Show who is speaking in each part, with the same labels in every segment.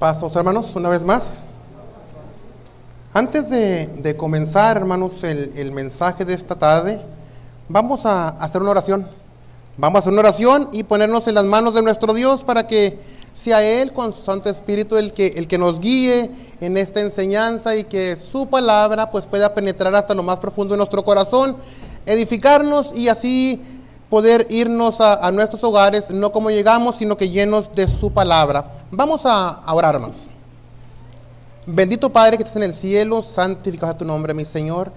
Speaker 1: Pasos, hermanos, una vez más. Antes de, comenzar, hermanos, el, el, mensaje de esta tarde, vamos a hacer una oración. Vamos a hacer una oración y ponernos en las manos de nuestro Dios para que sea Él con su Santo Espíritu el que, el que nos guíe en esta enseñanza y que su palabra pues pueda penetrar hasta lo más profundo de nuestro corazón, edificarnos y así poder irnos a, nuestros hogares, no como llegamos, sino que llenos de su palabra. Vamos a, a orar, hermanos. Bendito Padre que estás en el cielo, santificado tu nombre, mi Señor.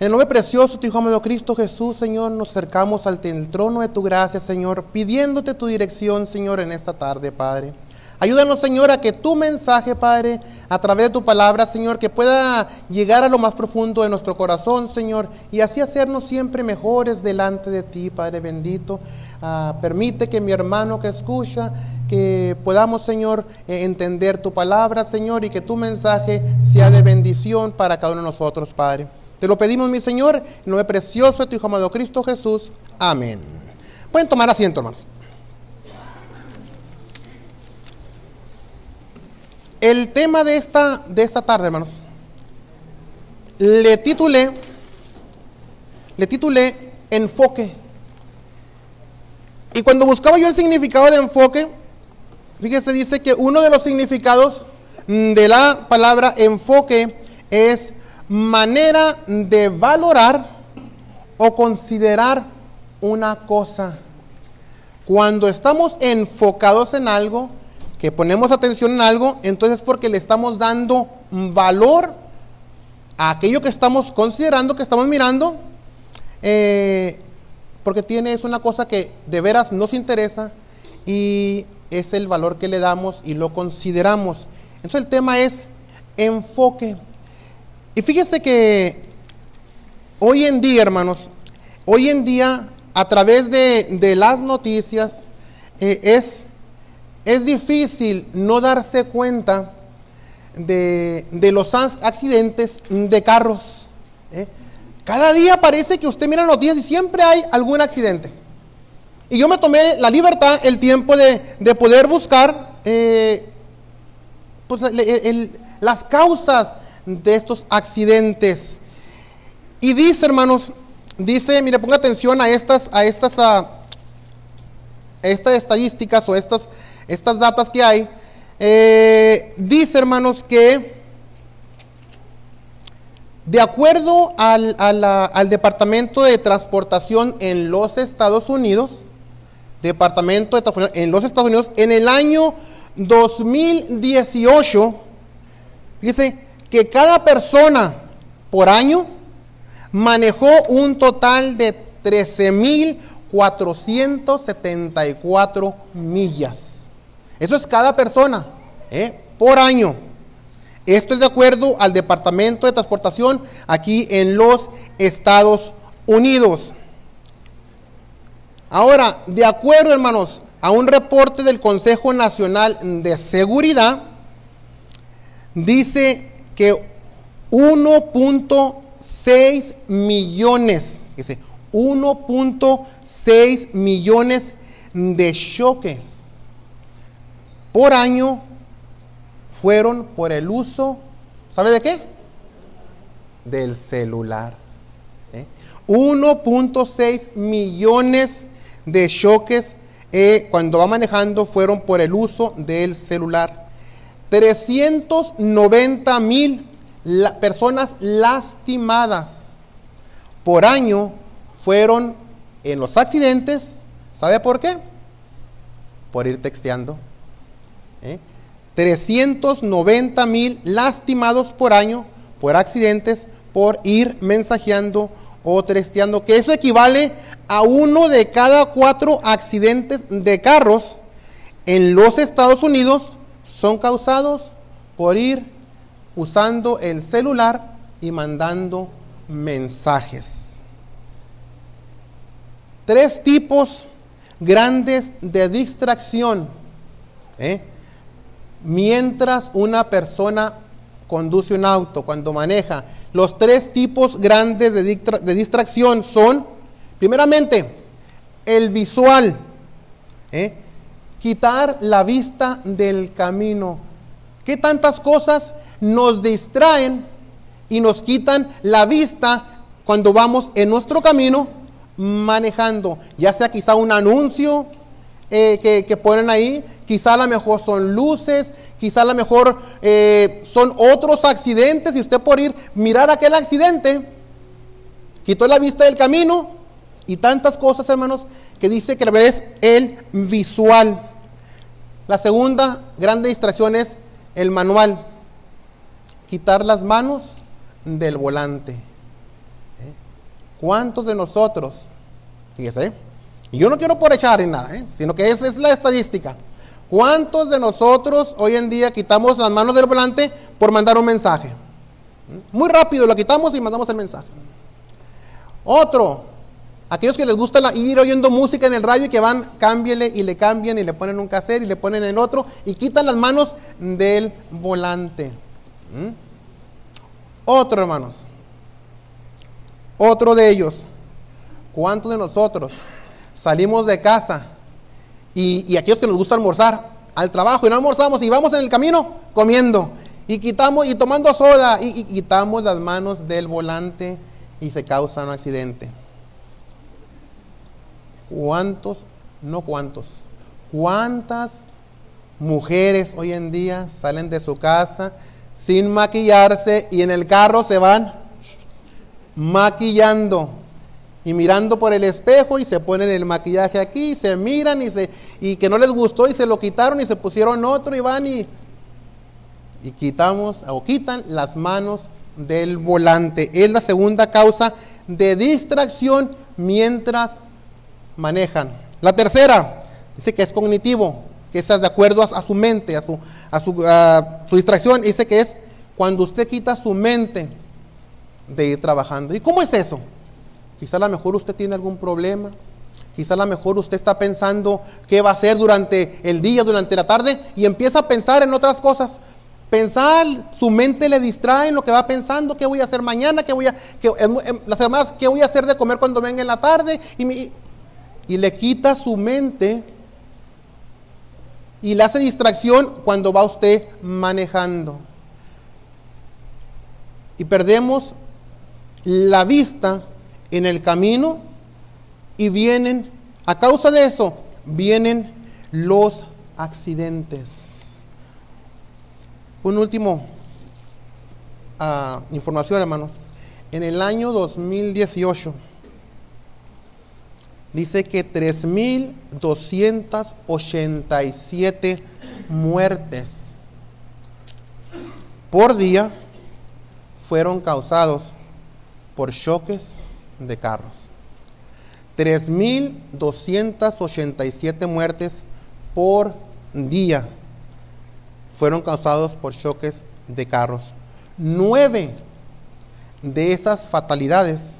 Speaker 1: En el nombre precioso de tu Hijo amado Cristo Jesús, Señor, nos acercamos al trono de tu gracia, Señor, pidiéndote tu dirección, Señor, en esta tarde, Padre. Ayúdanos, Señor, a que tu mensaje, Padre, a través de tu palabra, Señor, que pueda llegar a lo más profundo de nuestro corazón, Señor, y así hacernos siempre mejores delante de ti, Padre bendito. Uh, permite que mi hermano que escucha, que podamos, Señor, eh, entender tu palabra, Señor, y que tu mensaje sea de bendición para cada uno de nosotros, Padre. Te lo pedimos, mi Señor, en nombre precioso de tu Hijo amado Cristo Jesús. Amén. Pueden tomar asiento, hermanos. El tema de esta, de esta tarde, hermanos, le titulé, le titulé enfoque. Y cuando buscaba yo el significado de enfoque, fíjese, dice que uno de los significados de la palabra enfoque es manera de valorar o considerar una cosa. Cuando estamos enfocados en algo, que ponemos atención en algo, entonces porque le estamos dando valor a aquello que estamos considerando, que estamos mirando, eh, porque tiene, es una cosa que de veras nos interesa y es el valor que le damos y lo consideramos. Entonces el tema es enfoque. Y fíjese que hoy en día, hermanos, hoy en día, a través de, de las noticias, eh, es es difícil no darse cuenta de, los accidentes de carros. ¿eh? Cada día parece que usted mira noticias y siempre hay algún accidente. Y yo me tomé la libertad, el tiempo de, de poder buscar eh, pues, las causas de estos accidentes. Y dice, hermanos, dice, mire, ponga atención a estas, a estas, a estas estadísticas o estas estas datas que hay, eh, dice hermanos que de acuerdo al, al, Departamento de Transportación en los Estados Unidos, Departamento de Transportación en los Estados Unidos, en el año 2018, dice que cada persona por año manejó un total de 13.474 millas. Eso es cada persona, ¿eh? por año. Esto es de acuerdo al Departamento de Transportación aquí en los Estados Unidos. Ahora, de acuerdo, hermanos, a un reporte del Consejo Nacional de Seguridad, dice que 1.6 millones, dice 1.6 millones de choques por año fueron por el uso, ¿sabe de qué? Del celular. ¿eh? 1.6 millones de choques eh, cuando va manejando fueron por el uso del celular. 390 mil personas lastimadas por año fueron en los accidentes. ¿Sabe por qué? Por ir texteando. ¿Eh? 390 mil lastimados por año por accidentes por ir mensajeando o testeando, que eso equivale a uno de cada cuatro accidentes de carros en los Estados Unidos son causados por ir usando el celular y mandando mensajes. Tres tipos grandes de distracción. ¿eh? Mientras una persona conduce un auto, cuando maneja. Los tres tipos grandes de, distracción son, primeramente, el visual. ¿eh? quitar la vista del camino. ¿Qué tantas cosas nos distraen y nos quitan la vista cuando vamos en nuestro camino manejando? Ya sea quizá un anuncio eh, que, ponen ahí, quizá a lo mejor son luces, quizá a lo mejor eh, son otros accidentes y usted por ir mirar aquel accidente, quitó la vista del camino y tantas cosas, hermanos, que dice que es el visual. La segunda grande distracción es el manual. Quitar las manos del volante. ¿Eh? ¿Cuántos de nosotros, fíjese, y yo no quiero por echar en nada, ¿eh? sino que esa es la estadística. ¿Cuántos de nosotros hoy en día quitamos las manos del volante por mandar un mensaje? ¿Mm? Muy rápido lo quitamos y mandamos el mensaje. Otro, Aquellos que les gusta ir oyendo música en el radio y que van, cámbiele y le cambian y le ponen un cassette y le ponen el otro y quitan las manos del volante. ¿Mm? Otro, hermanos. Otro de ellos. ¿Cuántos de nosotros salimos de casa y, aquellos que nos gusta almorzar al trabajo y no almorzamos y vamos en el camino comiendo y quitamos y tomando soda y, y quitamos las manos del volante y se causa un accidente? ¿Cuántos? No cuántos. ¿Cuántas mujeres hoy en día salen de su casa sin maquillarse y en el carro se van maquillando y mirando por el espejo y se ponen el maquillaje aquí, y se miran y, se, y que no les gustó y se lo quitaron y se pusieron otro y van y, y quitamos o quitan las manos del volante. Es la segunda causa de distracción mientras manejan. La tercera, dice que es cognitivo, que es de acuerdo a, su mente, a su, a su, a su distracción. Dice que es cuando usted quita su mente de ir trabajando. ¿Y cómo es eso? Quizá a lo mejor usted tiene algún problema. Quizá a lo mejor usted está pensando qué va a hacer durante el día, durante la tarde, y empieza a pensar en otras cosas. Pensar, su mente le distrae en lo que va pensando, qué voy a hacer mañana, qué voy a, las semanas, qué voy a hacer de comer cuando venga en la tarde, y le quita su mente y le hace distracción cuando va usted manejando. Y perdemos la vista en el camino y vienen, a causa de eso, vienen los accidentes. Un último ah, información, hermanos. En el año 2018, dice que 3.287 muertes por día fueron causados por choques de carros. 3.287 muertes por día fueron causados por choques de carros. Nueve de esas fatalidades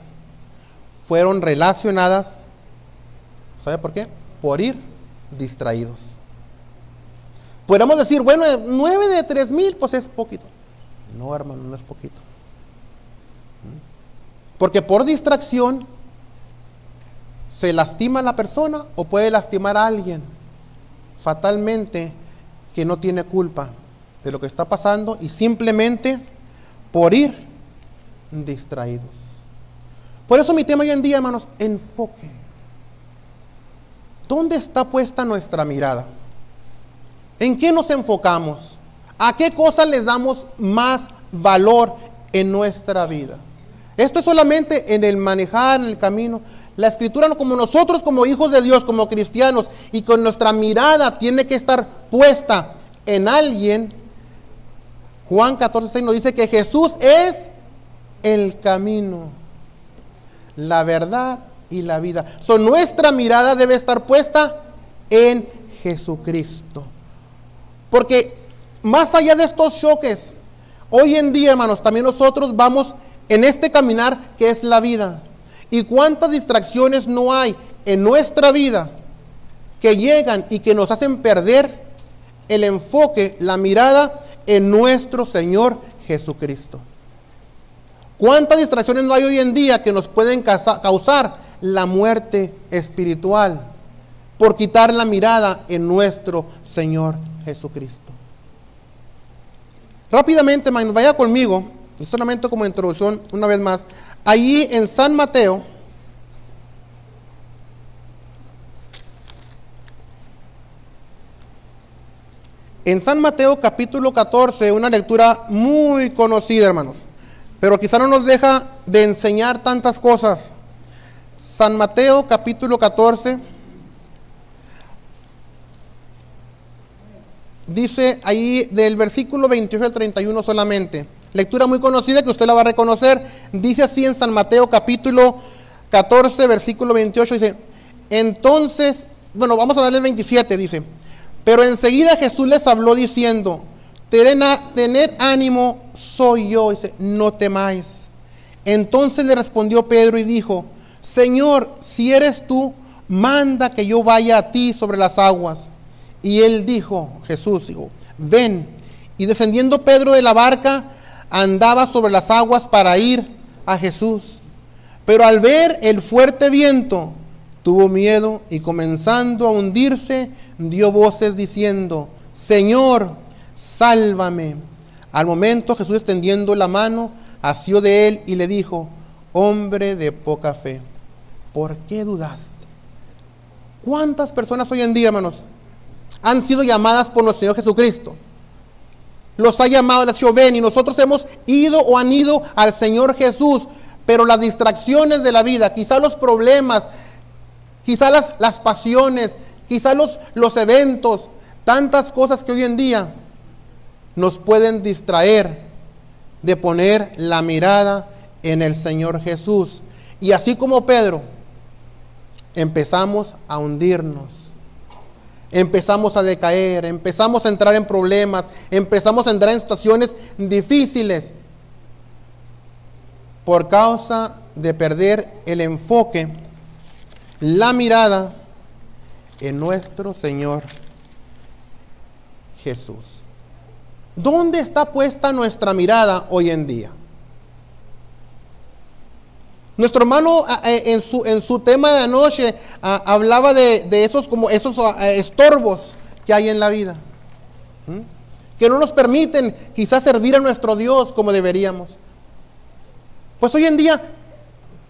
Speaker 1: fueron relacionadas ¿Sabe por qué? Por ir distraídos. Podríamos decir, bueno, 9 de 3 mil, pues es poquito. No, hermano, no es poquito. Porque por distracción se lastima a la persona o puede lastimar a alguien fatalmente que no tiene culpa de lo que está pasando y simplemente por ir distraídos. Por eso mi tema hoy en día, hermanos, enfoque. ¿Dónde está puesta nuestra mirada? ¿En qué nos enfocamos? ¿A qué cosas les damos más valor en nuestra vida? Esto es solamente en el manejar, en el camino. La escritura, como nosotros como hijos de Dios, como cristianos, y con nuestra mirada tiene que estar puesta en alguien. Juan 14, nos dice que Jesús es el camino, la verdad y la vida. So, nuestra mirada debe estar puesta en Jesucristo. Porque más allá de estos choques, hoy en día, hermanos, también nosotros vamos en este caminar que es la vida. ¿Y cuántas distracciones no hay en nuestra vida que llegan y que nos hacen perder el enfoque, la mirada en nuestro Señor Jesucristo? ¿Cuántas distracciones no hay hoy en día que nos pueden causar la muerte espiritual. por quitar la mirada en nuestro Señor Jesucristo. Rápidamente, vaya conmigo, solamente como introducción, una vez más, allí en San Mateo, En San Mateo capítulo 14, una lectura muy conocida, hermanos, pero quizá no nos deja de enseñar tantas cosas. San Mateo capítulo 14 dice ahí del versículo 28 al 31 solamente. Lectura muy conocida que usted la va a reconocer. Dice así en San Mateo capítulo 14, versículo 28, dice, entonces, bueno, vamos a darle el 27, dice. Pero enseguida Jesús les habló diciendo, tened ánimo, soy yo. Dice, no temáis. Entonces le respondió Pedro y dijo, Señor, si eres tú, manda que yo vaya a ti sobre las aguas. Y él dijo, Jesús dijo, ven. Y descendiendo Pedro de la barca, andaba sobre las aguas para ir a Jesús. Pero al ver el fuerte viento, tuvo miedo y comenzando a hundirse, dio voces diciendo, Señor, sálvame. Al momento Jesús extendiendo la mano, asió de él y le dijo, hombre de poca fe, ¿por qué dudaste? ¿Cuántas personas hoy en día, hermanos, han sido llamadas por nuestro Señor Jesucristo? Los ha llamado, les ha y nosotros hemos ido o han ido al Señor Jesús, pero las distracciones de la vida, quizás los problemas, quizás las, las pasiones, quizás los, los eventos, tantas cosas que hoy en día nos pueden distraer de poner la mirada en el Señor Jesús. Y así como Pedro, empezamos a hundirnos, empezamos a decaer, empezamos a entrar en problemas, empezamos a entrar en situaciones difíciles por causa de perder el enfoque, la mirada en nuestro Señor Jesús. ¿Dónde está puesta nuestra mirada hoy en día? Nuestro hermano en su, en su tema de anoche hablaba de, esos, como esos estorbos que hay en la vida, que no nos permiten quizás servir a nuestro Dios como deberíamos. Pues hoy en día,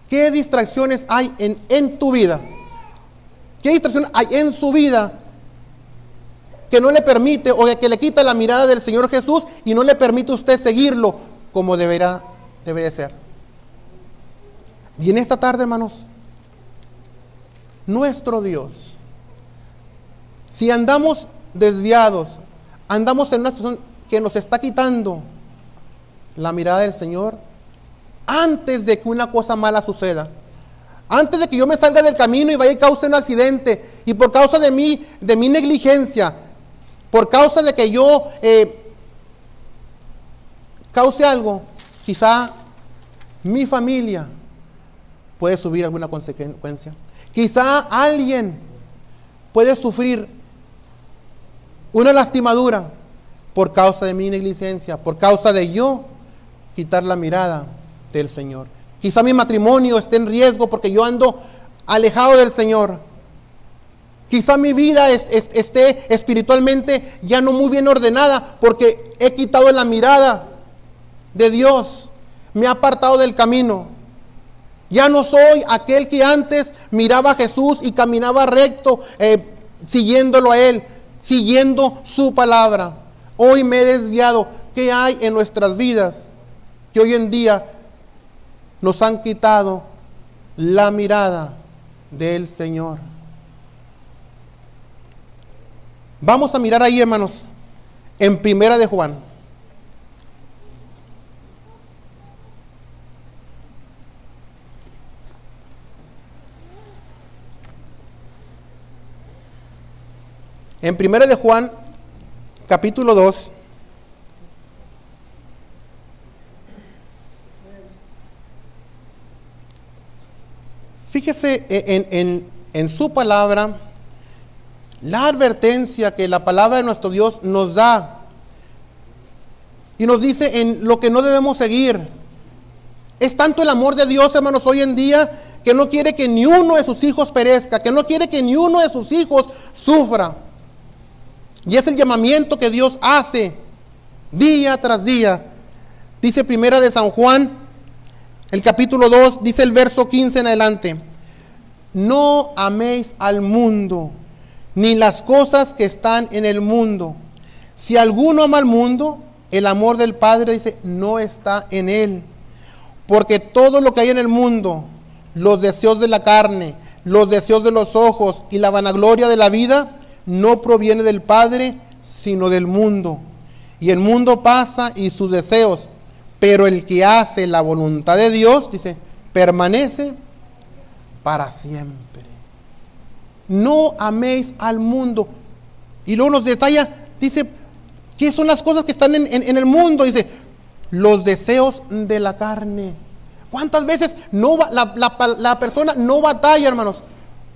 Speaker 1: ¿qué distracciones hay en, en tu vida? ¿Qué distracción hay en su vida que no le permite o que le quita la mirada del Señor Jesús y no le permite a usted seguirlo como deberá, debe de ser? Y en esta tarde, hermanos, nuestro Dios, si andamos desviados, andamos en una situación que nos está quitando la mirada del Señor, antes de que una cosa mala suceda, antes de que yo me salga del camino y vaya y cause un accidente, y por causa de mí, de mi negligencia, por causa de que yo eh, cause algo, quizá mi familia puede subir alguna consecuencia. Quizá alguien puede sufrir una lastimadura por causa de mi negligencia, por causa de yo quitar la mirada del Señor. Quizá mi matrimonio esté en riesgo porque yo ando alejado del Señor. Quizá mi vida esté espiritualmente ya no muy bien ordenada porque he quitado la mirada de Dios. Me ha apartado del camino. Ya no soy aquel que antes miraba a Jesús y caminaba recto, eh, siguiéndolo a Él, siguiendo su palabra. Hoy me he desviado. ¿Qué hay en nuestras vidas que hoy en día nos han quitado la mirada del Señor. Vamos a mirar ahí, hermanos, en Primera de Juan. En Primera de Juan, capítulo 2, Fíjese en, su palabra la advertencia que la palabra de nuestro Dios nos da. Y nos dice en lo que no debemos seguir. Es tanto el amor de Dios, hermanos, hoy en día que no quiere que ni uno de sus hijos perezca, que no quiere que ni uno de sus hijos sufra. Y es el llamamiento que Dios hace día tras día. Dice primera de San Juan, el capítulo 2, dice el verso 15 en adelante. No améis al mundo, ni las cosas que están en el mundo. Si alguno ama al mundo, el amor del Padre dice, no está en él. Porque todo lo que hay en el mundo, los deseos de la carne, los deseos de los ojos y la vanagloria de la vida, no proviene del Padre, sino del mundo. Y el mundo pasa y sus deseos, pero el que hace la voluntad de Dios, dice, permanece para siempre. No améis al mundo. Y luego nos detalla, dice, ¿qué son las cosas que están en, el mundo? Dice, los deseos de la carne. ¿Cuántas veces no la, la, persona no batalla, hermanos,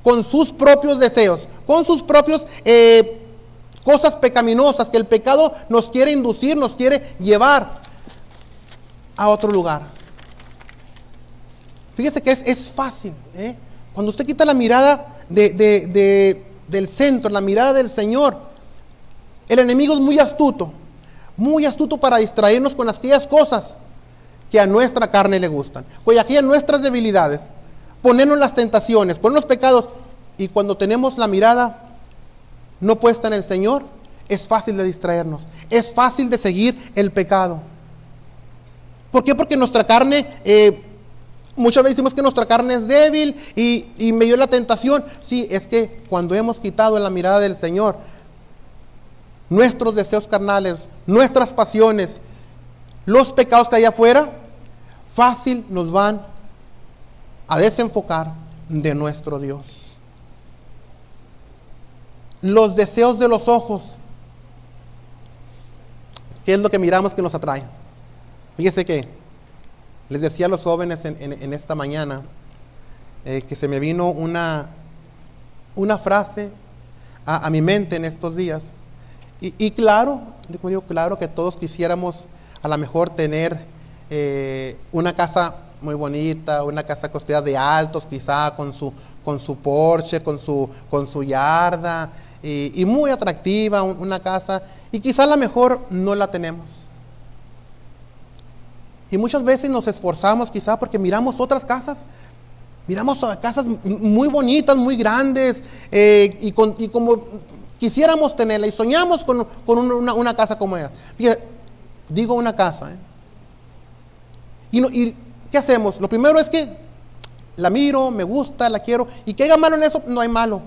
Speaker 1: con sus propios deseos, con sus propios eh, cosas pecaminosas que el pecado nos quiere inducir, nos quiere llevar a otro lugar? Fíjese que es, fácil. ¿eh? Cuando usted quita la mirada del centro, la mirada del Señor, el enemigo es muy astuto, muy astuto para distraernos con aquellas cosas que a nuestra carne le gustan, con aquellas nuestras debilidades, ponernos las tentaciones, ponernos los pecados, y cuando tenemos la mirada no puesta en el Señor, es fácil de distraernos, es fácil de seguir el pecado. ¿Por qué? Porque nuestra carne, eh, muchas veces decimos que nuestra carne es débil y, y me dio la tentación. Sí, es que cuando hemos quitado la mirada del Señor, nuestros deseos carnales, nuestras pasiones, los pecados que hay afuera, fácil nos van a desenfocar de nuestro Dios. Los deseos de los ojos, ¿qué es lo que miramos que nos atrae? Fíjese que les decía a los jóvenes en, esta mañana eh, que se me vino una, una frase a, mi mente en estos días. Y, claro, digo, claro que todos quisiéramos a lo mejor tener eh, una casa muy bonita, una casa costera de altos, quizá con su, con su porche, con su, con su yarda, y, y muy atractiva, una casa, y quizá a lo mejor no la tenemos. Y muchas veces nos esforzamos quizá porque miramos otras casas, miramos casas muy bonitas, muy grandes, eh, y, como quisiéramos tenerla y soñamos con, una, casa como esa. digo una casa. ¿eh? Y, y, qué hacemos? Lo primero es que la miro, me gusta, la quiero, y que haya malo en eso, no hay malo.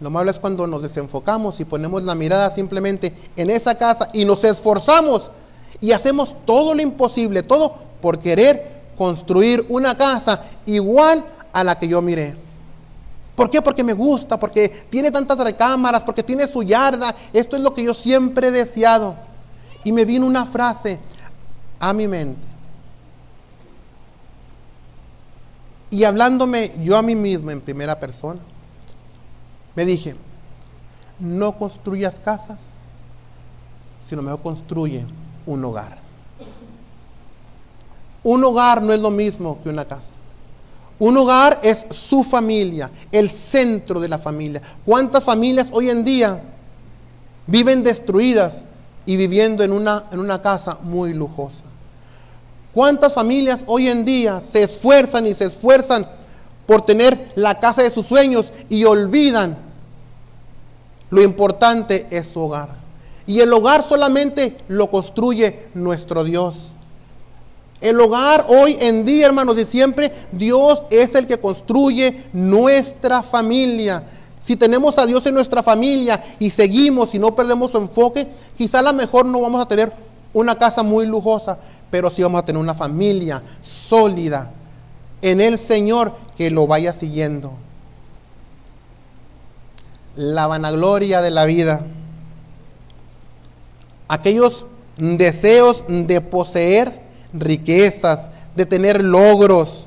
Speaker 1: Lo malo es cuando nos desenfocamos y ponemos la mirada simplemente en esa casa y nos esforzamos y hacemos todo lo imposible, todo por querer construir una casa igual a la que yo miré. ¿Por qué? Porque me gusta, porque tiene tantas recámaras, porque tiene su yarda. Esto es lo que yo siempre he deseado. Y me vino una frase a mi mente. Y hablándome yo a mí mismo en primera persona, me dije, no construyas casas, sino mejor construye un hogar. Un hogar no es lo mismo que una casa. Un hogar es su familia, el centro de la familia. ¿Cuántas familias hoy en día viven destruidas y viviendo en una, en una casa muy lujosa? ¿Cuántas familias hoy en día se esfuerzan y se esfuerzan por tener la casa de sus sueños y olvidan lo importante es su hogar? Y el hogar solamente lo construye nuestro Dios. El hogar hoy en día, hermanos, y siempre Dios es el que construye nuestra familia. Si tenemos a Dios en nuestra familia y seguimos y no perdemos su enfoque, quizá a lo mejor no vamos a tener una casa muy lujosa, pero sí vamos a tener una familia sólida en el Señor que lo vaya siguiendo. La vanagloria de la vida aquellos deseos de poseer riquezas, de tener logros,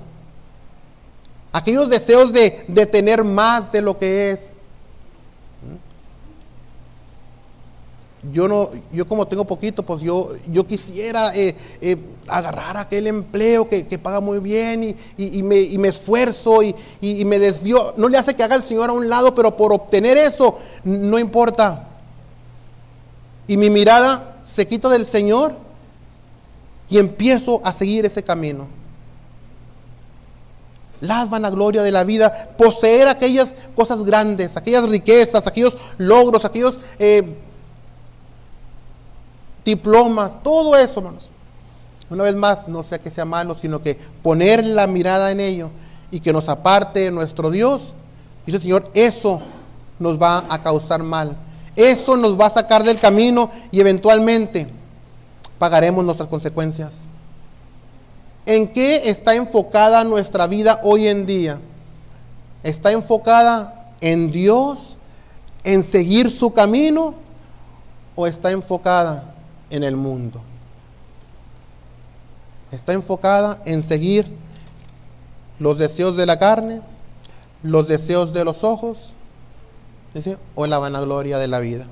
Speaker 1: aquellos deseos de, tener más de lo que es. Yo no, yo como tengo poquito, pues yo, yo quisiera eh, eh, agarrar aquel empleo que, paga muy bien y, me, esfuerzo y, y, me desvío. No le hace que haga el Señor a un lado, pero por obtener eso, no importa. Y mi mirada se quita del Señor y empiezo a seguir ese camino. La vanagloria de la vida, poseer aquellas cosas grandes, aquellas riquezas, aquellos logros, aquellos... Eh, diplomas, todo eso, hermanos. Una vez más, no sea que sea malo, sino que poner la mirada en ello y que nos aparte nuestro Dios. Dice el Señor, eso nos va a causar mal. Eso nos va a sacar del camino y eventualmente pagaremos nuestras consecuencias. ¿En qué está enfocada nuestra vida hoy en día? ¿Está enfocada en Dios, en seguir su camino o está enfocada en el mundo. Está enfocada en seguir los deseos de la carne, los deseos de los ojos o la vanagloria de la vida.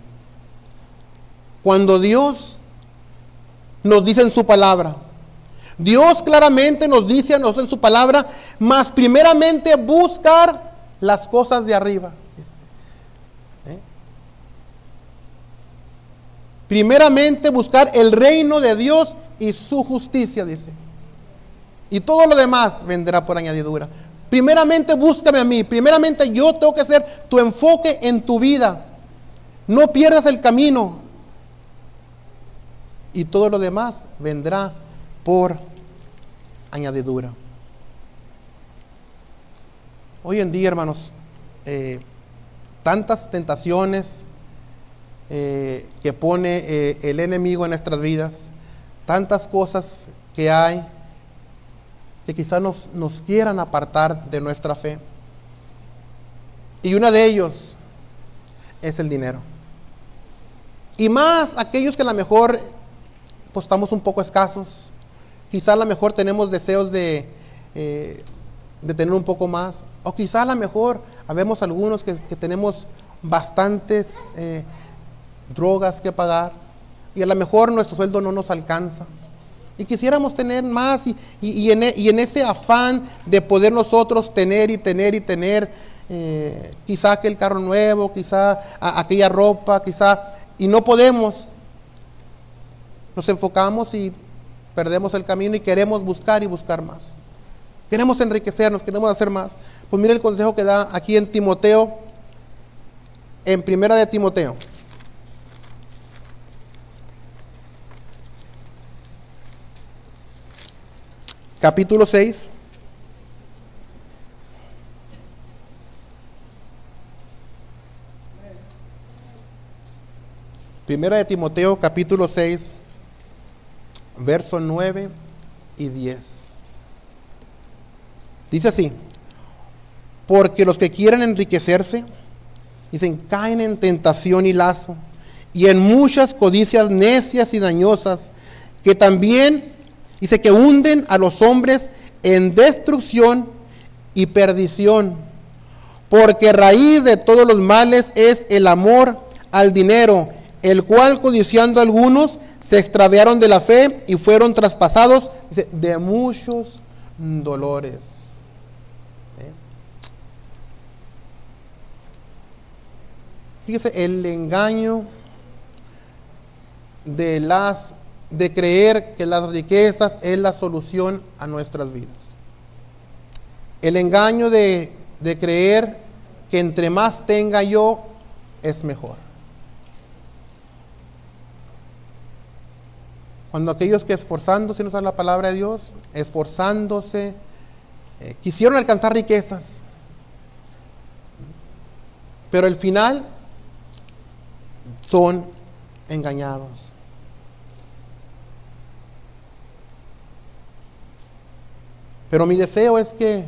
Speaker 1: Cuando Dios nos dice en su palabra, Dios claramente nos dice a nosotros en su palabra, más primeramente buscar las cosas de arriba. Primeramente buscar el reino de Dios y su justicia, dice. Y todo lo demás vendrá por añadidura. Primeramente búscame a mí. Primeramente yo tengo que ser tu enfoque en tu vida. No pierdas el camino. Y todo lo demás vendrá por añadidura. Hoy en día, hermanos, eh, tantas tentaciones, eh, que pone eh, el enemigo en nuestras vidas, tantas cosas que hay que quizás nos, nos quieran apartar de nuestra fe. Y una de ellos es el dinero. Y más aquellos que a lo mejor pues, estamos un poco escasos, quizás a lo mejor tenemos deseos de, eh, de tener un poco más, o quizás a lo mejor habemos algunos que, tenemos bastantes drogas que pagar y a lo mejor nuestro sueldo no nos alcanza. Y quisiéramos tener más y, y, en, e, y en, ese afán de poder nosotros tener y tener y tener eh, quizá aquel carro nuevo, quizá aquella ropa, quizá, y no podemos, nos enfocamos y perdemos el camino y queremos buscar y buscar más. Queremos enriquecernos, queremos hacer más. Pues mire el consejo que da aquí en Timoteo, en primera de Timoteo. Capítulo 6. Primera de Timoteo capítulo 6, versos 9 y 10. Dice así, porque los que quieren enriquecerse, dicen, caen en tentación y lazo, y en muchas codicias necias y dañosas, que también Dice que hunden a los hombres en destrucción y perdición, porque raíz de todos los males es el amor al dinero, el cual codiciando algunos se extraviaron de la fe y fueron traspasados de muchos dolores. ¿Eh? Fíjese el engaño de las de creer que las riquezas es la solución a nuestras vidas. El engaño de, creer que entre más tenga yo es mejor. Cuando aquellos que esforzándose, no la palabra de Dios, esforzándose, eh, quisieron alcanzar riquezas, pero al final son engañados. Pero mi deseo es que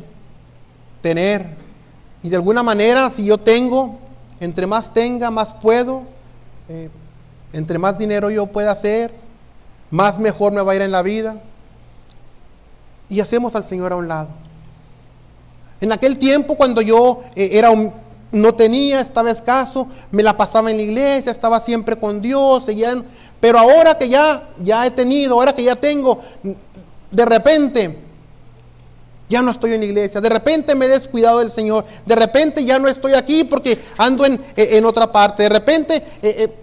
Speaker 1: tener, y de alguna manera si yo tengo, entre más tenga, más puedo, eh, entre más dinero yo pueda hacer, más mejor me va a ir en la vida. Y hacemos al Señor a un lado. En aquel tiempo cuando yo eh, era un no tenía, estaba escaso, me la pasaba en la iglesia, estaba siempre con Dios, pero ahora que ya, ya he tenido, ahora que ya tengo, de repente ya no estoy en la iglesia, de repente me he descuidado del Señor, de repente ya no estoy aquí porque ando en, en otra parte, de repente eh, eh,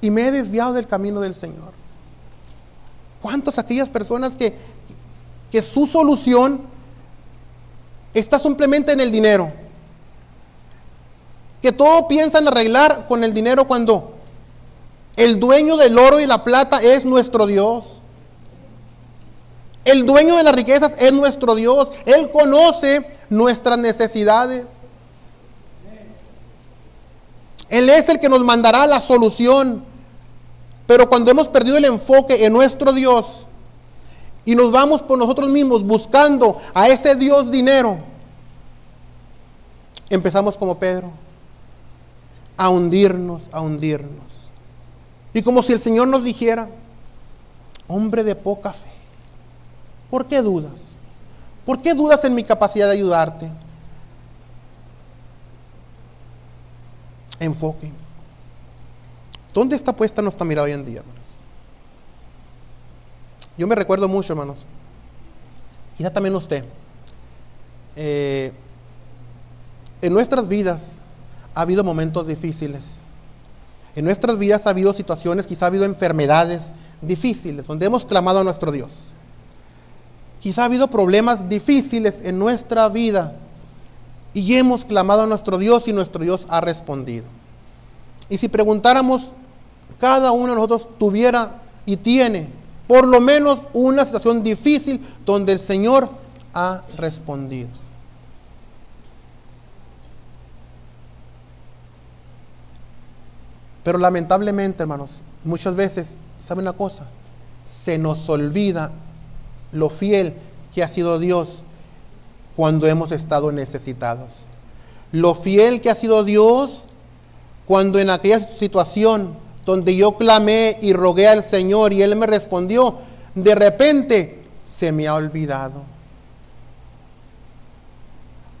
Speaker 1: y me he desviado del camino del Señor. ¿Cuántas aquellas personas que, que su solución está simplemente en el dinero? Que todo piensan arreglar con el dinero cuando el dueño del oro y la plata es nuestro Dios. El dueño de las riquezas es nuestro Dios. Él conoce nuestras necesidades. Él es el que nos mandará la solución. Pero cuando hemos perdido el enfoque en nuestro Dios y nos vamos por nosotros mismos buscando a ese Dios dinero, empezamos como Pedro a hundirnos, a hundirnos. Y como si el Señor nos dijera, hombre de poca fe, ¿por qué dudas? ¿Por qué dudas en mi capacidad de ayudarte? Enfoque. ¿Dónde está puesta nuestra mirada hoy en día, hermanos? Yo me recuerdo mucho, hermanos. Quizá también usted. Eh, en nuestras vidas ha habido momentos difíciles. En nuestras vidas ha habido situaciones, quizá ha habido enfermedades difíciles, donde hemos clamado a nuestro Dios. Quizá ha habido problemas difíciles en nuestra vida y hemos clamado a nuestro Dios y nuestro Dios ha respondido. Y si preguntáramos cada uno de nosotros tuviera y tiene por lo menos una situación difícil donde el Señor ha respondido. Pero lamentablemente, hermanos, muchas veces, ¿saben una cosa? Se nos olvida lo fiel que ha sido Dios cuando hemos estado necesitados. Lo fiel que ha sido Dios cuando en aquella situación donde yo clamé y rogué al Señor y Él me respondió, de repente se me ha olvidado.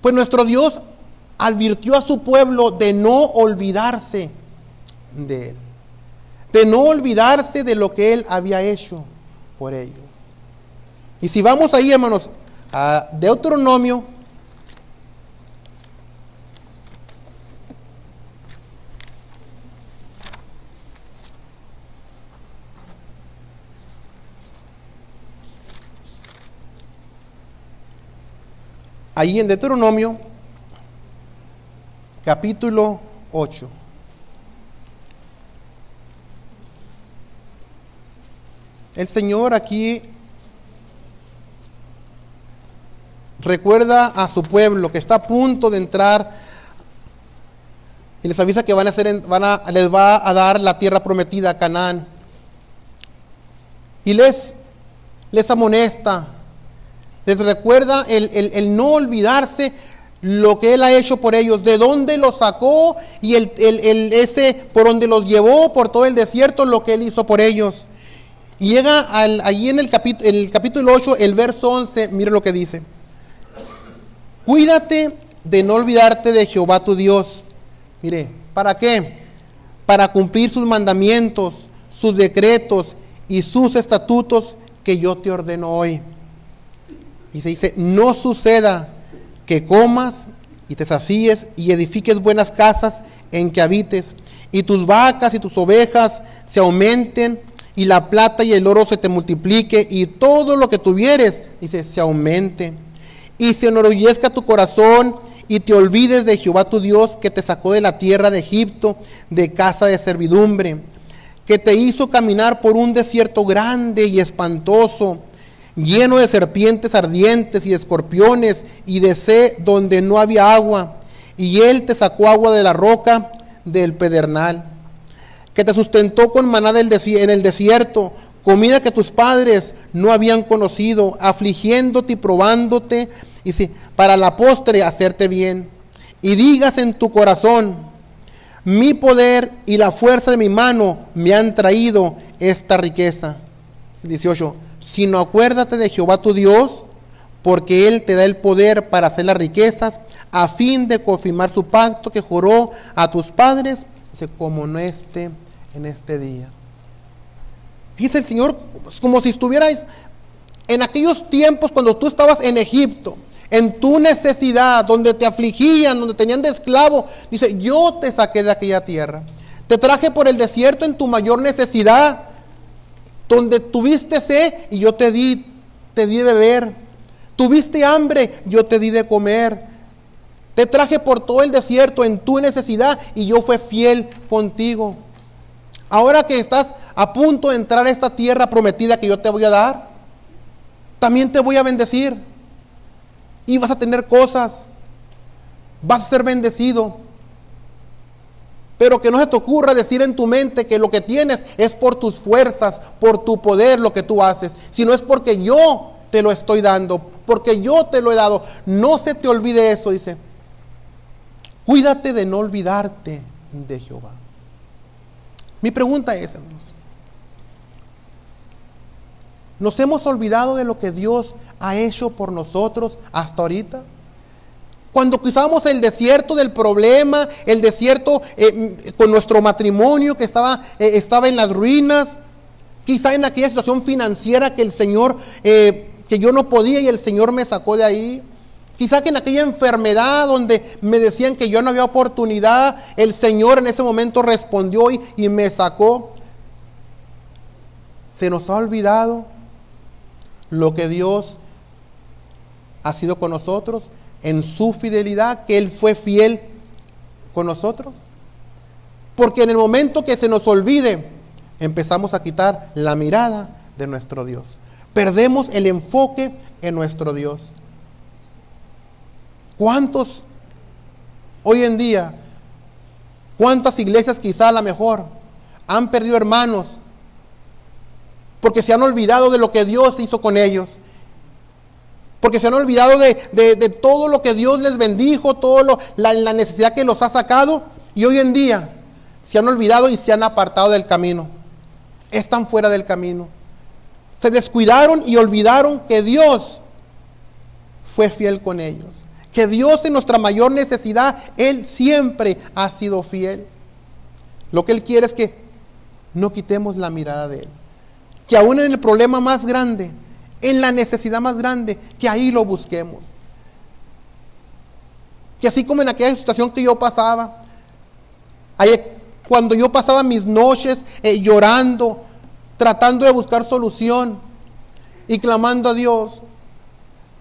Speaker 1: Pues nuestro Dios advirtió a su pueblo de no olvidarse de Él, de no olvidarse de lo que Él había hecho por ellos. Y si vamos ahí, hermanos, a Deuteronomio Ahí en Deuteronomio, capítulo 8. El Señor aquí recuerda a su pueblo que está a punto de entrar y les avisa que van a hacer, van a, les va a dar la tierra prometida a Canaán. Y les, les amonesta les recuerda el, no olvidarse lo que Él ha hecho por ellos, de dónde los sacó y el, ese por donde los llevó por todo el desierto, lo que Él hizo por ellos. Y llega al, allí en el, capítulo, el capítulo 8, el verso 11, mire lo que dice. Cuídate de no olvidarte de Jehová tu Dios. Mire, ¿para qué? Para cumplir sus mandamientos, sus decretos y sus estatutos que yo te ordeno hoy. Y se dice, no suceda que comas y te sacíes y edifiques buenas casas en que habites, y tus vacas y tus ovejas se aumenten, y la plata y el oro se te multiplique, y todo lo que tuvieres, dice, se aumente. Y se enorgullezca tu corazón, y te olvides de Jehová tu Dios, que te sacó de la tierra de Egipto, de casa de servidumbre, que te hizo caminar por un desierto grande y espantoso, lleno de serpientes ardientes y de escorpiones y de sed donde no había agua. Y él te sacó agua de la roca del pedernal, que te sustentó con maná en el desierto, comida que tus padres no habían conocido, afligiéndote y probándote, y si, para la postre hacerte bien. Y digas en tu corazón, mi poder y la fuerza de mi mano me han traído esta riqueza. 18 sino acuérdate de Jehová tu Dios, porque Él te da el poder para hacer las riquezas, a fin de confirmar su pacto que juró a tus padres, como no esté en este día. Dice el Señor, como si estuvierais en aquellos tiempos cuando tú estabas en Egipto, en tu necesidad, donde te afligían, donde tenían de esclavo. Dice, yo te saqué de aquella tierra. Te traje por el desierto en tu mayor necesidad, donde tuviste sed y yo te di, te di de beber. Tuviste hambre, yo te di de comer. Te traje por todo el desierto en tu necesidad y yo fui fiel contigo. Ahora que estás a punto de entrar a esta tierra prometida que yo te voy a dar, también te voy a bendecir. Y vas a tener cosas. Vas a ser bendecido. Pero que no se te ocurra decir en tu mente que lo que tienes es por tus fuerzas, por tu poder lo que tú haces, sino es porque yo te lo estoy dando, porque yo te lo he dado. No se te olvide eso, dice. Cuídate de no olvidarte de Jehová. Mi pregunta es, ¿nos hemos olvidado de lo que Dios ha hecho por nosotros hasta ahorita? Cuando cruzamos el desierto del problema, el desierto eh, con nuestro matrimonio que estaba, eh, estaba en las ruinas, quizá en aquella situación financiera que el Señor, eh, que yo no podía y el Señor me sacó de ahí. Quizá que en aquella enfermedad donde me decían que yo no había oportunidad, el Señor en ese momento respondió y, y me sacó. Se nos ha olvidado lo que Dios ha sido con nosotros en su fidelidad, que Él fue fiel con nosotros. Porque en el momento que se nos olvide, empezamos a quitar la mirada de nuestro Dios. Perdemos el enfoque en nuestro Dios. ¿Cuántos hoy en día, cuántas iglesias quizá a lo mejor han perdido hermanos porque se han olvidado de lo que Dios hizo con ellos? Porque se han olvidado de, todo lo que Dios les bendijo, toda la, la necesidad que los ha sacado. Y hoy en día se han olvidado y se han apartado del camino. Están fuera del camino. Se descuidaron y olvidaron que Dios fue fiel con ellos que Dios en nuestra mayor necesidad, Él siempre ha sido fiel. Lo que Él quiere es que no quitemos la mirada de Él. Que aún en el problema más grande, en la necesidad más grande, que ahí lo busquemos. Que así como en aquella situación que yo pasaba, cuando yo pasaba mis noches eh, llorando, tratando de buscar solución y clamando a Dios,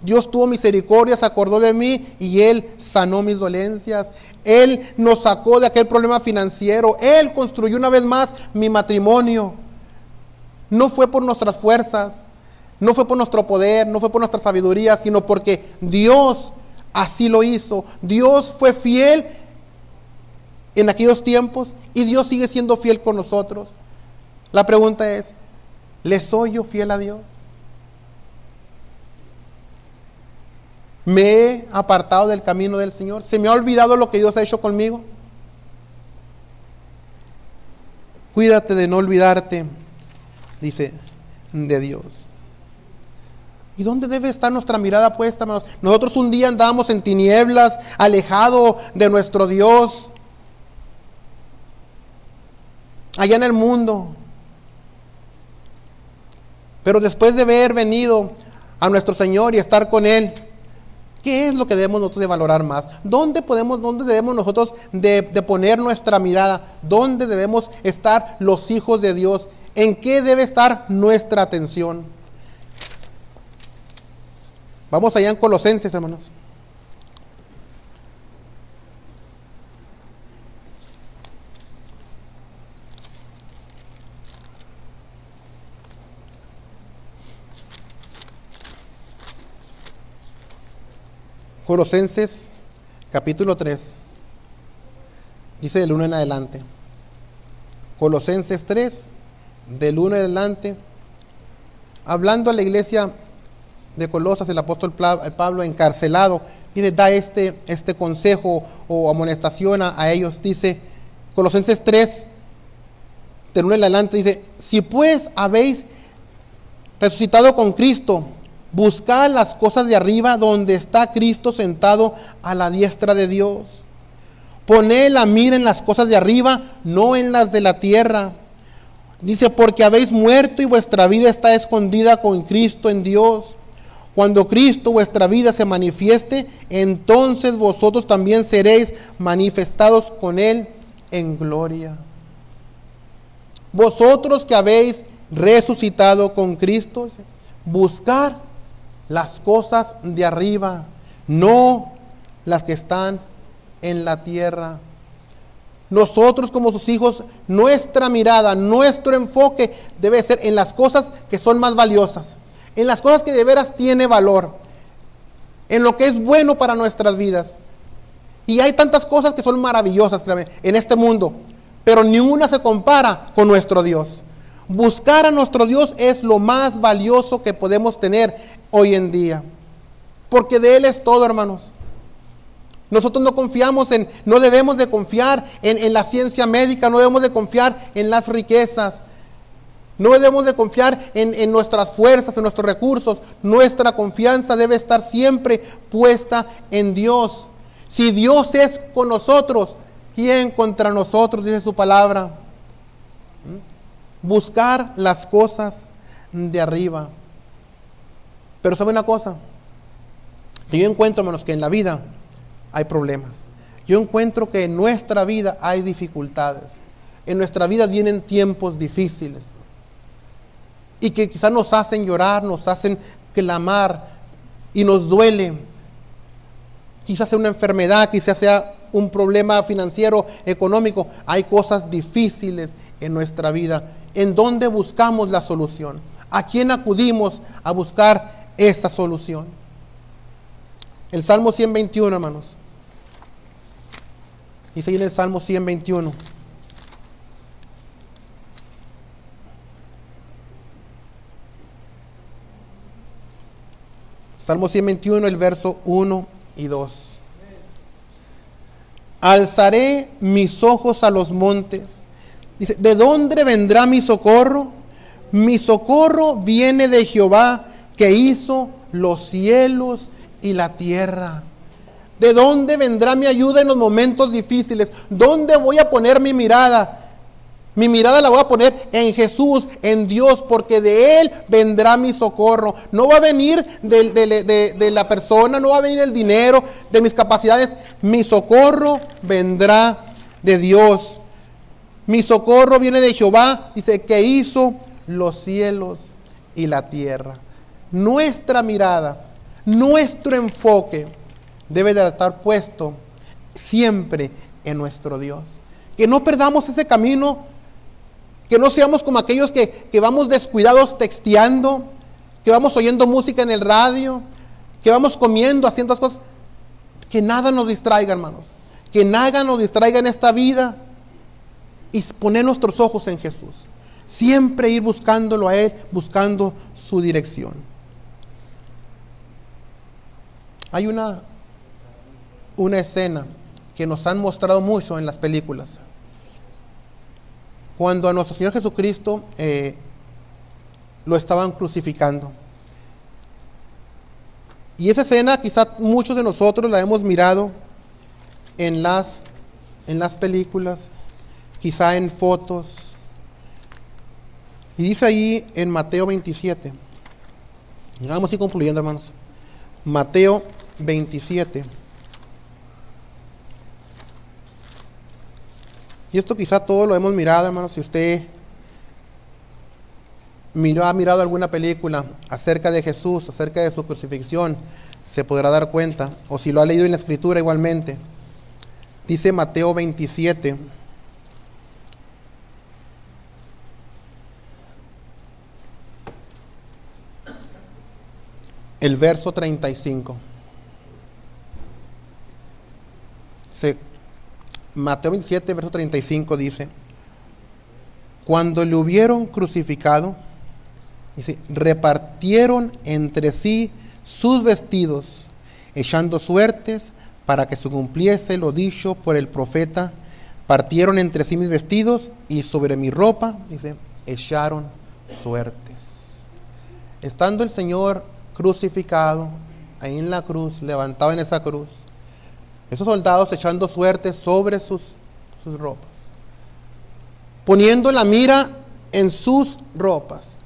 Speaker 1: Dios tuvo misericordia, se acordó de mí y Él sanó mis dolencias. Él nos sacó de aquel problema financiero. Él construyó una vez más mi matrimonio. No fue por nuestras fuerzas, no fue por nuestro poder, no fue por nuestra sabiduría, sino porque Dios así lo hizo. Dios fue fiel en aquellos tiempos y Dios sigue siendo fiel con nosotros. La pregunta es, ¿le soy yo fiel a Dios? Me he apartado del camino del Señor. Se me ha olvidado lo que Dios ha hecho conmigo. Cuídate de no olvidarte, dice, de Dios. ¿Y dónde debe estar nuestra mirada puesta, Nosotros un día andamos en tinieblas, alejado de nuestro Dios, allá en el mundo. Pero después de haber venido a nuestro Señor y estar con Él, ¿Qué es lo que debemos nosotros de valorar más? ¿Dónde podemos, dónde debemos nosotros de, de, poner nuestra mirada? ¿Dónde debemos estar los hijos de Dios? ¿En qué debe estar nuestra atención? Vamos allá en Colosenses, hermanos. Colosenses capítulo 3, dice del 1 en adelante. Colosenses 3, del 1 en adelante, hablando a la iglesia de Colosas, el apóstol Pablo encarcelado, da este, este consejo o amonestación a, a ellos. Dice, Colosenses 3, del 1 en adelante, dice, si pues habéis resucitado con Cristo, Buscad las cosas de arriba donde está Cristo sentado a la diestra de Dios. Poned la mira en las cosas de arriba, no en las de la tierra. Dice, porque habéis muerto y vuestra vida está escondida con Cristo en Dios. Cuando Cristo vuestra vida se manifieste, entonces vosotros también seréis manifestados con Él en gloria. Vosotros que habéis resucitado con Cristo, buscar las cosas de arriba, no las que están en la tierra. Nosotros como sus hijos, nuestra mirada, nuestro enfoque debe ser en las cosas que son más valiosas, en las cosas que de veras tiene valor, en lo que es bueno para nuestras vidas. Y hay tantas cosas que son maravillosas en este mundo, pero ni una se compara con nuestro Dios. Buscar a nuestro Dios es lo más valioso que podemos tener hoy en día. Porque de Él es todo, hermanos. Nosotros no confiamos en, no debemos de confiar en, la ciencia médica, no debemos de confiar en las riquezas, no debemos de confiar en, en, nuestras fuerzas, en nuestros recursos. Nuestra confianza debe estar siempre puesta en Dios. Si Dios es con nosotros, ¿quién contra nosotros? Dice su palabra. ¿Mm? Buscar las cosas de arriba. Pero sabe una cosa, que yo encuentro, menos que en la vida hay problemas. Yo encuentro que en nuestra vida hay dificultades. En nuestra vida vienen tiempos difíciles. Y que quizás nos hacen llorar, nos hacen clamar y nos duele. Quizás sea una enfermedad, quizás sea un problema financiero, económico. Hay cosas difíciles en nuestra vida. ¿En dónde buscamos la solución? ¿A quién acudimos a buscar esa solución. El Salmo 121, hermanos. Dice ahí en el Salmo 121. Salmo 121, el verso 1 y 2. Alzaré mis ojos a los montes. Dice, ¿de dónde vendrá mi socorro? Mi socorro viene de Jehová que hizo los cielos y la tierra. ¿De dónde vendrá mi ayuda en los momentos difíciles? ¿Dónde voy a poner mi mirada? Mi mirada la voy a poner en Jesús, en Dios, porque de Él vendrá mi socorro. No va a venir de, de, la persona, no va a venir el dinero, de mis capacidades. Mi socorro vendrá de Dios. Mi socorro viene de Jehová, dice, que hizo los cielos y la tierra nuestra mirada, nuestro enfoque debe de estar puesto siempre en nuestro Dios. Que no perdamos ese camino, que no seamos como aquellos que, vamos descuidados texteando, que vamos oyendo música en el radio, que vamos comiendo, haciendo cosas. Que nada nos distraiga, hermanos. Que nada nos distraiga en esta vida y poner nuestros ojos en Jesús. Siempre ir buscándolo a Él, buscando su dirección. Hay una, una escena que nos han mostrado mucho en las películas. Cuando a nuestro Señor Jesucristo eh, lo estaban crucificando. Y esa escena quizá muchos de nosotros la hemos mirado en las, en las películas, quizá en fotos. Y dice ahí en Mateo 27. Vamos a concluyendo, hermanos. Mateo 27. Y esto quizá todo lo hemos mirado, hermanos. Si usted miró, ha mirado alguna película acerca de Jesús, acerca de su crucifixión, se podrá dar cuenta. O si lo ha leído en la escritura igualmente. Dice Mateo 27. El verso 35. Mateo 27, verso 35 dice, cuando le hubieron crucificado, repartieron entre sí sus vestidos, echando suertes para que se cumpliese lo dicho por el profeta. Partieron entre sí mis vestidos y sobre mi ropa, dice, echaron suertes. Estando el Señor crucificado, ahí en la cruz, levantado en esa cruz. Esos soldados echando suerte sobre sus, sus ropas. Poniendo la mira en sus ropas.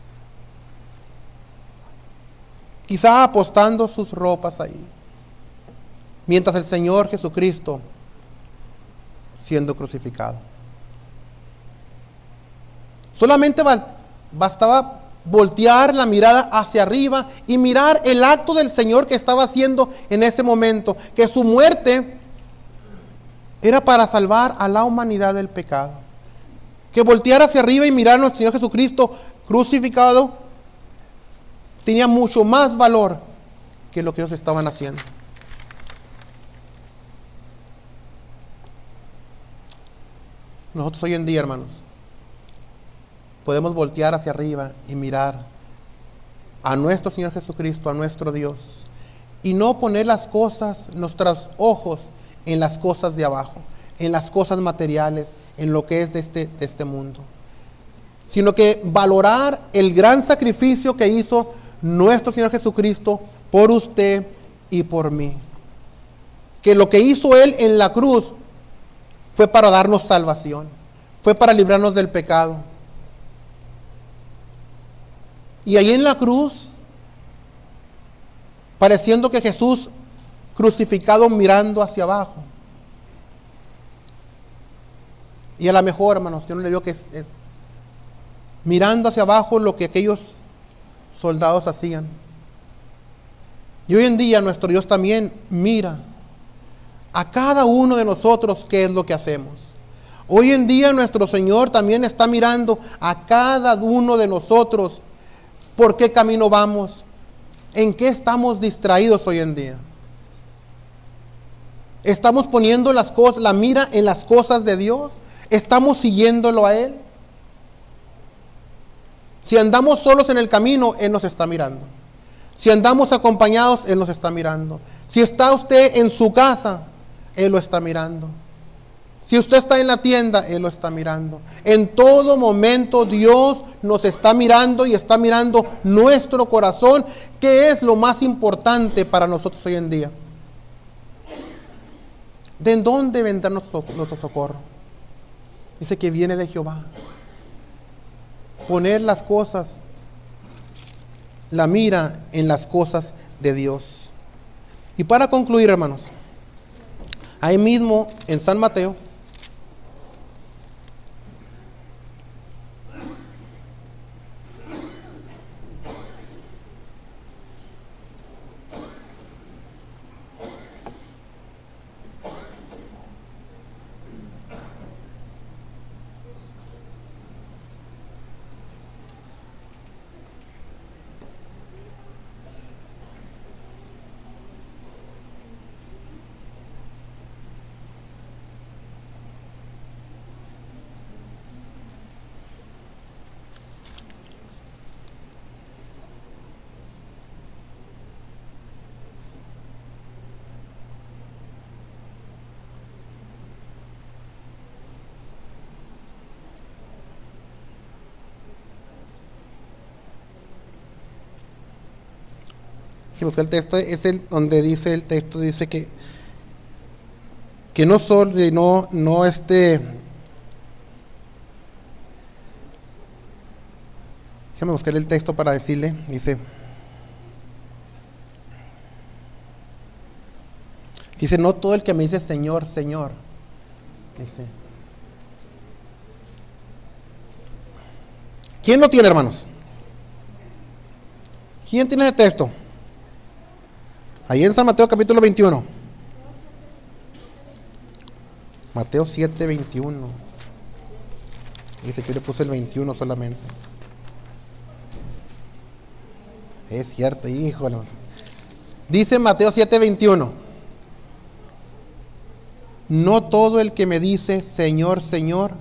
Speaker 1: Quizá apostando sus ropas ahí. Mientras el Señor Jesucristo siendo crucificado. Solamente bastaba voltear la mirada hacia arriba y mirar el acto del Señor que estaba haciendo en ese momento, que su muerte era para salvar a la humanidad del pecado. Que voltear hacia arriba y mirar a nuestro Señor Jesucristo crucificado tenía mucho más valor que lo que ellos estaban haciendo. Nosotros hoy en día, hermanos, podemos voltear hacia arriba y mirar a nuestro Señor Jesucristo, a nuestro Dios, y no poner las cosas, nuestros ojos en las cosas de abajo, en las cosas materiales, en lo que es de este, de este mundo, sino que valorar el gran sacrificio que hizo nuestro Señor Jesucristo por usted y por mí. Que lo que hizo Él en la cruz fue para darnos salvación, fue para librarnos del pecado y ahí en la cruz, pareciendo que Jesús crucificado mirando hacia abajo. Y a lo mejor, hermanos, yo no le digo que es, mirando hacia abajo lo que aquellos soldados hacían. Y hoy en día nuestro Dios también mira a cada uno de nosotros qué es lo que hacemos. Hoy en día nuestro Señor también está mirando a cada uno de nosotros ¿Por qué camino vamos? ¿En qué estamos distraídos hoy en día? ¿Estamos poniendo las cosas, la mira en las cosas de Dios? ¿Estamos siguiéndolo a Él? Si andamos solos en el camino, Él nos está mirando. Si andamos acompañados, Él nos está mirando. Si está usted en su casa, Él lo está mirando. Si usted está en la tienda, Él lo está mirando. En todo momento Dios nos está mirando y está mirando nuestro corazón, que es lo más importante para nosotros hoy en día. ¿De dónde vendrá nuestro, nuestro socorro? Dice que viene de Jehová. Poner las cosas, la mira en las cosas de Dios. Y para concluir, hermanos, ahí mismo en San Mateo, que buscar el texto, es el donde dice el texto, dice que, que no solo, no, no este, déjame buscar el texto para decirle, dice, dice, no todo el que me dice Señor, Señor, dice, ¿quién lo tiene hermanos? ¿Quién tiene el texto? Ahí en San Mateo capítulo 21. Mateo 7, 21. Dice que yo le puse el 21 solamente. Es cierto, híjole. Dice Mateo 7, 21. No todo el que me dice Señor, Señor,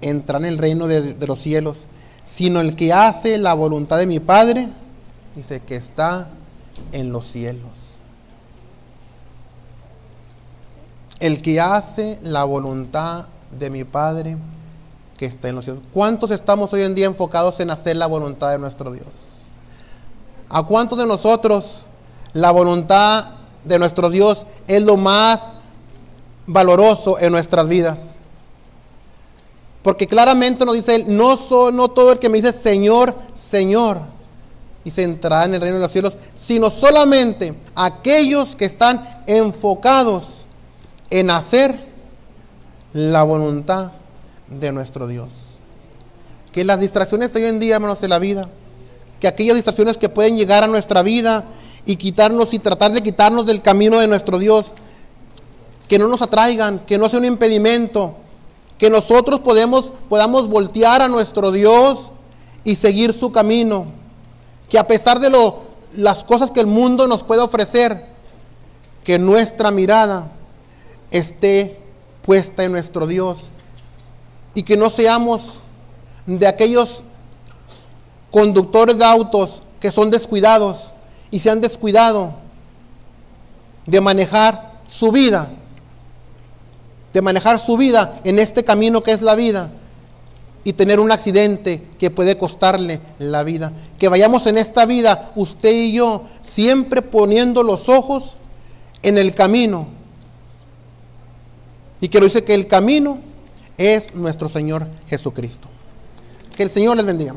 Speaker 1: entra en el reino de, de los cielos, sino el que hace la voluntad de mi Padre, dice que está en los cielos. El que hace la voluntad de mi Padre que está en los cielos. ¿Cuántos estamos hoy en día enfocados en hacer la voluntad de nuestro Dios? ¿A cuántos de nosotros la voluntad de nuestro Dios es lo más valoroso en nuestras vidas? Porque claramente nos dice él, no, no todo el que me dice Señor, Señor, y se entrará en el reino de los cielos, sino solamente aquellos que están enfocados en hacer la voluntad de nuestro Dios. Que las distracciones hoy en día, hermanos, de la vida, que aquellas distracciones que pueden llegar a nuestra vida y quitarnos y tratar de quitarnos del camino de nuestro Dios, que no nos atraigan, que no sea un impedimento, que nosotros podemos, podamos voltear a nuestro Dios y seguir su camino que a pesar de lo, las cosas que el mundo nos puede ofrecer, que nuestra mirada esté puesta en nuestro Dios y que no seamos de aquellos conductores de autos que son descuidados y se han descuidado de manejar su vida, de manejar su vida en este camino que es la vida y tener un accidente que puede costarle la vida. Que vayamos en esta vida, usted y yo, siempre poniendo los ojos en el camino. Y que lo dice que el camino es nuestro Señor Jesucristo. Que el Señor les bendiga.